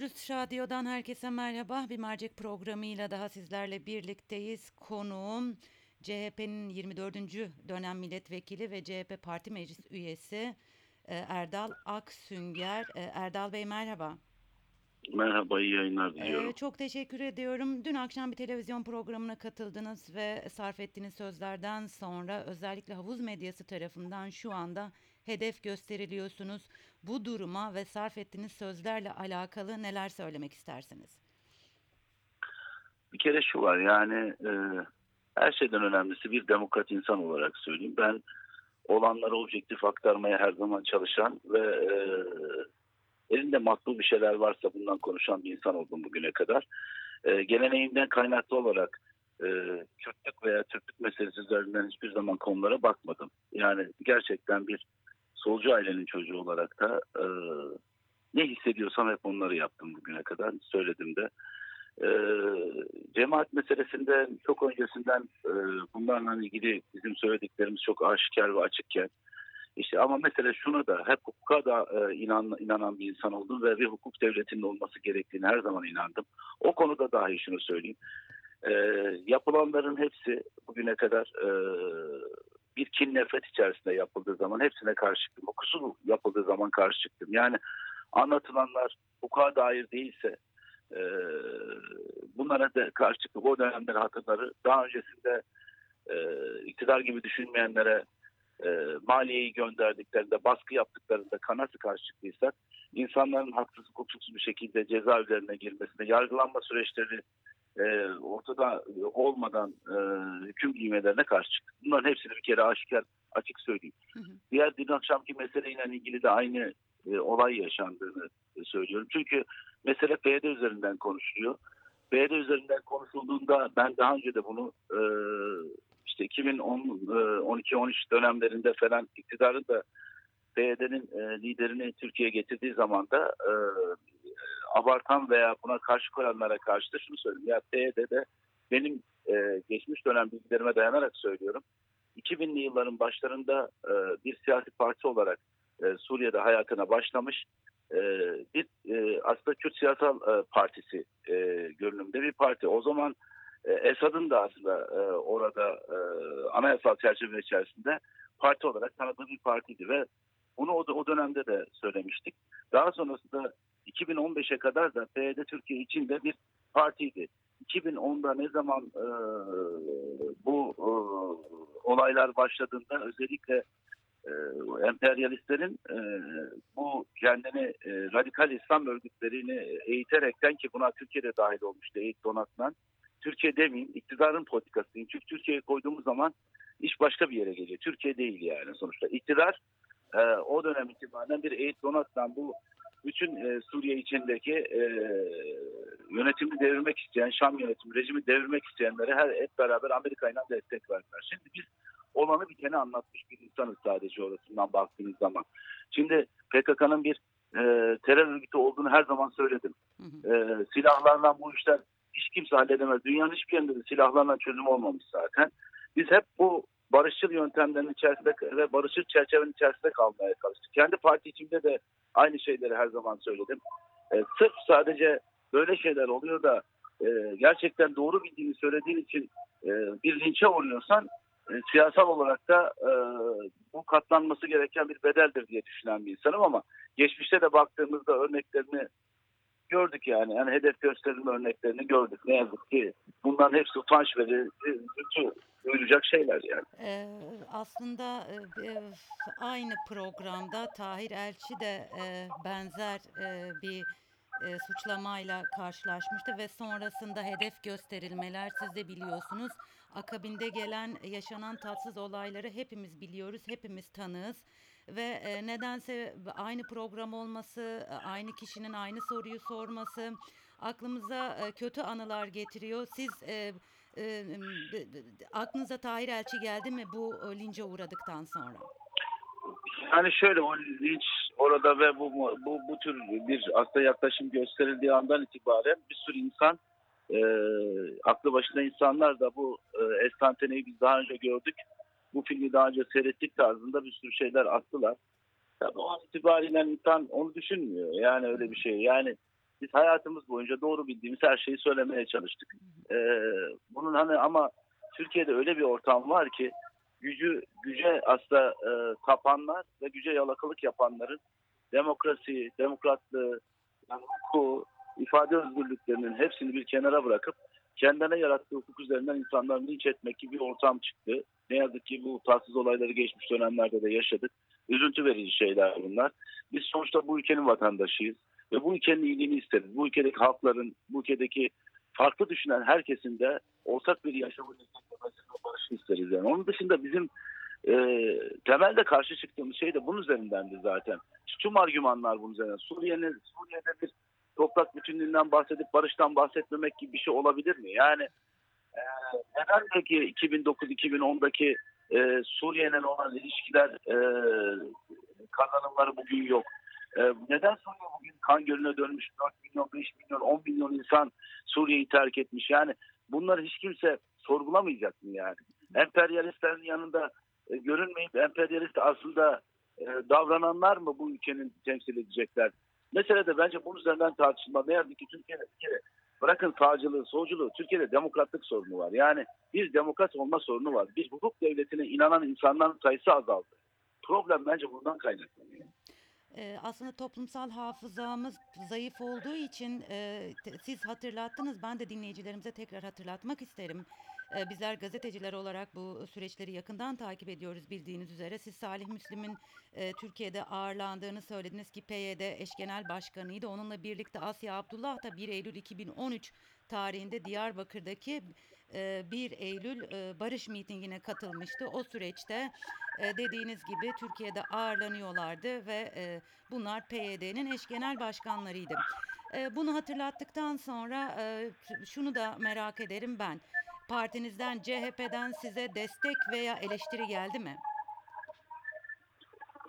Özgürüz Radyo'dan herkese merhaba. Bir mercek programıyla daha sizlerle birlikteyiz. Konuğum CHP'nin 24. dönem milletvekili ve CHP Parti Meclis üyesi e, Erdal Aksünger. E, Erdal Bey merhaba. Merhaba, iyi yayınlar diliyorum. Ee, çok teşekkür ediyorum. Dün akşam bir televizyon programına katıldınız ve sarf ettiğiniz sözlerden sonra özellikle havuz medyası tarafından şu anda hedef gösteriliyorsunuz. Bu duruma ve sarf ettiğiniz sözlerle alakalı neler söylemek istersiniz? Bir kere şu var yani e, her şeyden önemlisi bir demokrat insan olarak söyleyeyim. Ben olanları objektif aktarmaya her zaman çalışan ve e, elinde makbul bir şeyler varsa bundan konuşan bir insan oldum bugüne kadar. E, geleneğimden kaynaklı olarak e, Kürtlük veya Türklük meselesi üzerinden hiçbir zaman konulara bakmadım. Yani gerçekten bir solcu ailenin çocuğu olarak da e, ne hissediyorsam hep onları yaptım bugüne kadar söyledim de. E, cemaat meselesinde çok öncesinden e, bunlarla ilgili bizim söylediklerimiz çok aşikar ve açıkken işte ama mesela şunu da hep hukuka da e, inan, inanan bir insan oldum ve bir hukuk devletinin olması gerektiğini her zaman inandım. O konuda dahi şunu söyleyeyim. E, yapılanların hepsi bugüne kadar e, bir kin nefret içerisinde yapıldığı zaman hepsine karşı çıktım. Hukuksuz yapıldığı zaman karşı çıktım. Yani anlatılanlar hukuka dair değilse e, bunlara da karşı çıktık. O dönemleri hatırları daha öncesinde e, iktidar gibi düşünmeyenlere e, maliyeyi gönderdiklerinde, baskı yaptıklarında nasıl karşı çıktıysak insanların haksız, hukuksuz bir şekilde cezaevlerine girmesine, yargılanma süreçleri e, ortada olmadan e, hüküm giymelerine karşı çıktık. Bunların hepsini bir kere aşikar açık söyleyeyim. Hı hı. Diğer dün akşamki meseleyle ilgili de aynı e, olay yaşandığını e, söylüyorum. Çünkü mesele PYD üzerinden konuşuluyor. PYD üzerinden konuşulduğunda ben daha önce de bunu e, işte 2012-13 e, dönemlerinde falan iktidarın da PYD'nin e, liderini Türkiye'ye getirdiği zaman da e, abartan veya buna karşı koyanlara karşı da şunu söyleyeyim. Ya PYD'de benim e, geçmiş dönem bilgilerime dayanarak söylüyorum. 2000'li yılların başlarında e, bir siyasi parti olarak e, Suriye'de hayatına başlamış e, bir e, aslında Kürt Siyasal e, Partisi e, görünümde bir parti. O zaman e, Esad'ın da aslında e, orada e, anayasal çerçeve içerisinde parti olarak tanıdığı bir partiydi ve bunu o, o dönemde de söylemiştik. Daha sonrasında 2015'e kadar da PYD Türkiye içinde bir partiydi. 2010'da ne zaman e, bu e, olaylar başladığında özellikle e, emperyalistlerin e, bu kendini e, radikal İslam örgütlerini eğiterekten ki buna Türkiye'de dahil olmuştu eğit donatman. Türkiye demeyeyim iktidarın politikası. Çünkü Türkiye'ye koyduğumuz zaman iş başka bir yere geliyor. Türkiye değil yani sonuçta. İktidar e, o dönem itibaren bir eğit donatman bu bütün e, Suriye içindeki e, yönetimi devirmek isteyen, Şam yönetimi, rejimi devirmek isteyenlere her hep beraber Amerika ile destek verdiler. Şimdi biz olanı biteni anlatmış bir insanız sadece orasından baktığınız zaman. Şimdi PKK'nın bir e, terör örgütü olduğunu her zaman söyledim. Hı hı. E, silahlarla bu işler hiç kimse halledemez. Dünyanın hiçbir yerinde de silahlarla çözüm olmamış zaten. Biz hep bu barışçıl yöntemlerin içerisinde ve barışçıl çerçevenin içerisinde kalmaya çalıştık. Kendi parti içinde de aynı şeyleri her zaman söyledim. E, sırf sadece böyle şeyler oluyor da e, gerçekten doğru bildiğini söylediğin için e, bir linçe uğruyorsan e, siyasal olarak da e, bu katlanması gereken bir bedeldir diye düşünen bir insanım ama geçmişte de baktığımızda örneklerini gördük yani. Yani hedef gösterilme örneklerini gördük. Ne yazık ki bunların hepsi utanç verici, duyulacak şeyler yani. Ee, aslında e, aynı programda Tahir Elçi de e, benzer e, bir e, suçlamayla karşılaşmıştı ve sonrasında hedef gösterilmeler siz de biliyorsunuz. Akabinde gelen yaşanan tatsız olayları hepimiz biliyoruz, hepimiz tanığız ve e, nedense aynı program olması, aynı kişinin aynı soruyu sorması aklımıza e, kötü anılar getiriyor. Siz e, aklınıza Tahir Elçi geldi mi bu e, lince uğradıktan sonra? Yani şöyle o linç orada ve bu bu bu tür bir aslında yaklaşım gösterildiği andan itibaren bir sürü insan e, aklı başında insanlar da bu e, estanteneyi biz daha önce gördük. Bu filmi daha önce seyrettik tarzında bir sürü şeyler attılar. Tabii o itibariyle insan onu düşünmüyor. Yani öyle bir şey. Yani Biz hayatımız boyunca doğru bildiğimiz her şeyi söylemeye çalıştık. E, bunun hani ama Türkiye'de öyle bir ortam var ki gücü güce aslında e, tapanlar ve güce yalakalık yapanların demokrasi, demokratlığı, yani hukuku, ifade özgürlüklerinin hepsini bir kenara bırakıp kendine yarattığı hukuk üzerinden insanları linç etmek gibi bir ortam çıktı. Ne yazık ki bu tatsız olayları geçmiş dönemlerde de yaşadık. Üzüntü verici şeyler bunlar. Biz sonuçta bu ülkenin vatandaşıyız ve bu ülkenin iyiliğini isteriz. Bu ülkedeki halkların, bu ülkedeki farklı düşünen herkesin de ortak bir yaşamın isteklemesini ve barışı isteriz. Yani. Onun dışında bizim e, temelde karşı çıktığımız şey de bunun üzerindendi zaten. Tüm argümanlar bunun üzerinden. Suriye'nin Suriye'de bir toprak bütünlüğünden bahsedip barıştan bahsetmemek gibi bir şey olabilir mi? Yani e, neden peki 2009-2010'daki e, Suriye'nin olan ilişkiler e, kazanımları bugün yok? E, neden Suriye kan gölüne dönmüş 4 milyon, 5 milyon, 10 milyon insan Suriye'yi terk etmiş? Yani bunları hiç kimse sorgulamayacak mı yani? Emperyalistlerin yanında e, görünmeyip emperyalist aslında e, davrananlar mı bu ülkenin temsil edecekler? Mesele de bence bunun üzerinden tartışılma. Ne yazık ki Türkiye'de bir kere bırakın sağcılığı, solculuğu, Türkiye'de demokratlık sorunu var. Yani bir demokrat olma sorunu var. Bir hukuk devletine inanan insanların sayısı azaldı. Problem bence bundan kaynaklanıyor. Ee, aslında toplumsal hafızamız zayıf olduğu için e, siz hatırlattınız. Ben de dinleyicilerimize tekrar hatırlatmak isterim. Ee, bizler gazeteciler olarak bu süreçleri yakından takip ediyoruz bildiğiniz üzere. Siz Salih Müslim'in e, Türkiye'de ağırlandığını söylediniz ki PYD eş genel başkanıydı. Onunla birlikte Asya Abdullah da 1 Eylül 2013 tarihinde Diyarbakır'daki 1 Eylül barış mitingine katılmıştı. O süreçte dediğiniz gibi Türkiye'de ağırlanıyorlardı ve bunlar PYD'nin eş genel başkanlarıydı. Bunu hatırlattıktan sonra şunu da merak ederim ben. Partinizden CHP'den size destek veya eleştiri geldi mi?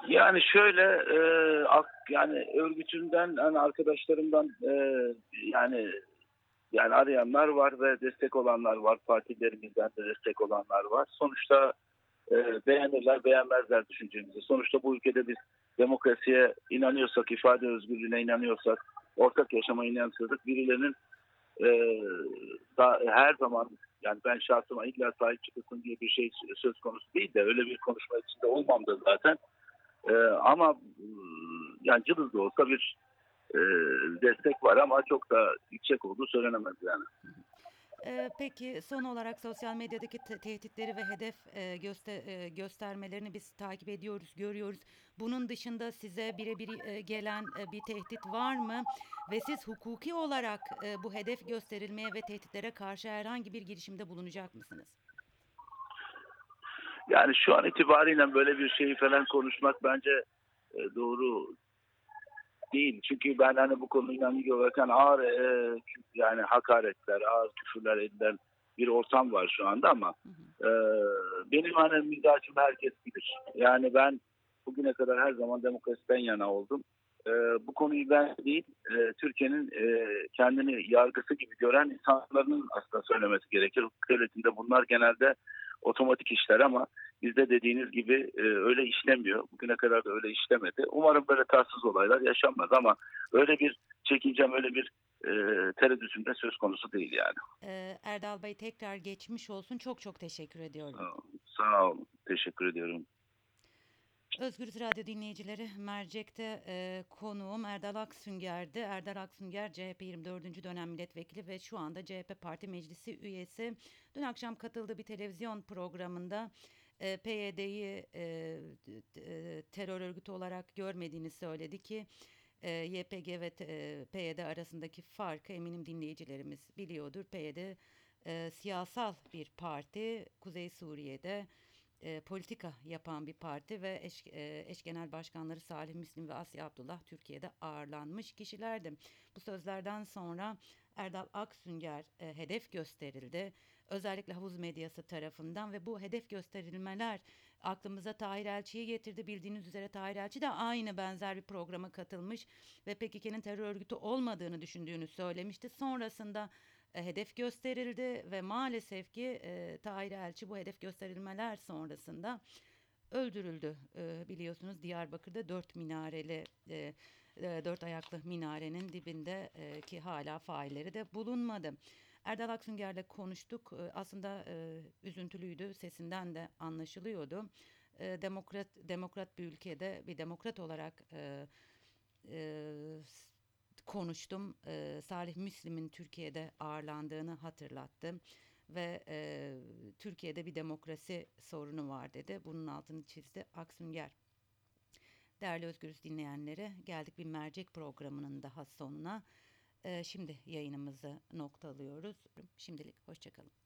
Yani şöyle e, yani örgütünden hani arkadaşlarımdan e, yani yani arayanlar var ve destek olanlar var. Partilerimizden de destek olanlar var. Sonuçta e, beğenirler beğenmezler düşüncemizi. Sonuçta bu ülkede biz demokrasiye inanıyorsak, ifade özgürlüğüne inanıyorsak, ortak yaşama inanıyorsak birilerinin e, da- her zaman yani ben şahsıma illa sahip çıkılsın diye bir şey söz konusu değil de öyle bir konuşma içinde olmam da zaten. Ee, ama yani cılız da olsa bir e, destek var ama çok da yüksek olduğu söylenemez yani. E, peki son olarak sosyal medyadaki te- tehditleri ve hedef e, göster- e, göstermelerini biz takip ediyoruz, görüyoruz. Bunun dışında size birebir e, gelen e, bir tehdit var mı? Ve siz hukuki olarak e, bu hedef gösterilmeye ve tehditlere karşı herhangi bir girişimde bulunacak mısınız? Yani şu an itibariyle böyle bir şeyi falan konuşmak bence doğru değil. Çünkü ben hani bu konuyla ilgili olarak ağır e, yani hakaretler, ağır küfürler edilen bir ortam var şu anda ama Hı hı. e, benim hani mizacım herkes bilir. Yani ben bugüne kadar her zaman demokrasiden yana oldum. E, bu konuyu ben değil, e, Türkiye'nin e, kendini yargısı gibi gören insanların aslında söylemesi gerekir. Devletinde bunlar genelde otomatik işler ama bizde dediğiniz gibi e, öyle işlemiyor. Bugüne kadar da öyle işlemedi. Umarım böyle tatsız olaylar yaşanmaz ama öyle bir çekincem, öyle bir e, tereddütüm de söz konusu değil yani. E, Erdal Bey tekrar geçmiş olsun. Çok çok teşekkür ediyorum. Sağ olun. Teşekkür ediyorum. Özgürüz Radyo dinleyicileri mercekte e, konuğum Erdal Aksünger'di. Erdal Aksünger CHP 24. dönem milletvekili ve şu anda CHP Parti Meclisi üyesi. Dün akşam katıldığı bir televizyon programında e, PYD'yi e, e, terör örgütü olarak görmediğini söyledi ki e, YPG ve e, PYD arasındaki farkı eminim dinleyicilerimiz biliyordur. PYD e, siyasal bir parti Kuzey Suriye'de e, politika yapan bir parti ve eş, e, eş genel başkanları Salih Müslim ve Asya Abdullah Türkiye'de ağırlanmış kişilerdi. Bu sözlerden sonra Erdal Aksünger e, hedef gösterildi. Özellikle havuz medyası tarafından ve bu hedef gösterilmeler aklımıza Tahir Elçi'yi getirdi. Bildiğiniz üzere Tahir Elçi de aynı benzer bir programa katılmış ve PKK'nın terör örgütü olmadığını düşündüğünü söylemişti. Sonrasında e, hedef gösterildi ve maalesef ki e, Tahir Elçi bu hedef gösterilmeler sonrasında öldürüldü. E, biliyorsunuz Diyarbakır'da dört minareli e, e, dört ayaklı minarenin dibinde e, ki hala failleri de bulunmadı. Erdal Aksünger'le konuştuk. E, aslında e, üzüntülüydü. Sesinden de anlaşılıyordu. E, demokrat demokrat bir ülkede bir demokrat olarak e, e, konuştum. E, Salih Müslim'in Türkiye'de ağırlandığını hatırlattı ve e, Türkiye'de bir demokrasi sorunu var dedi. Bunun altını çizdi Aksünger. Değerli Özgürüz dinleyenleri geldik bir mercek programının daha sonuna. E, şimdi yayınımızı noktalıyoruz. Şimdilik hoşçakalın.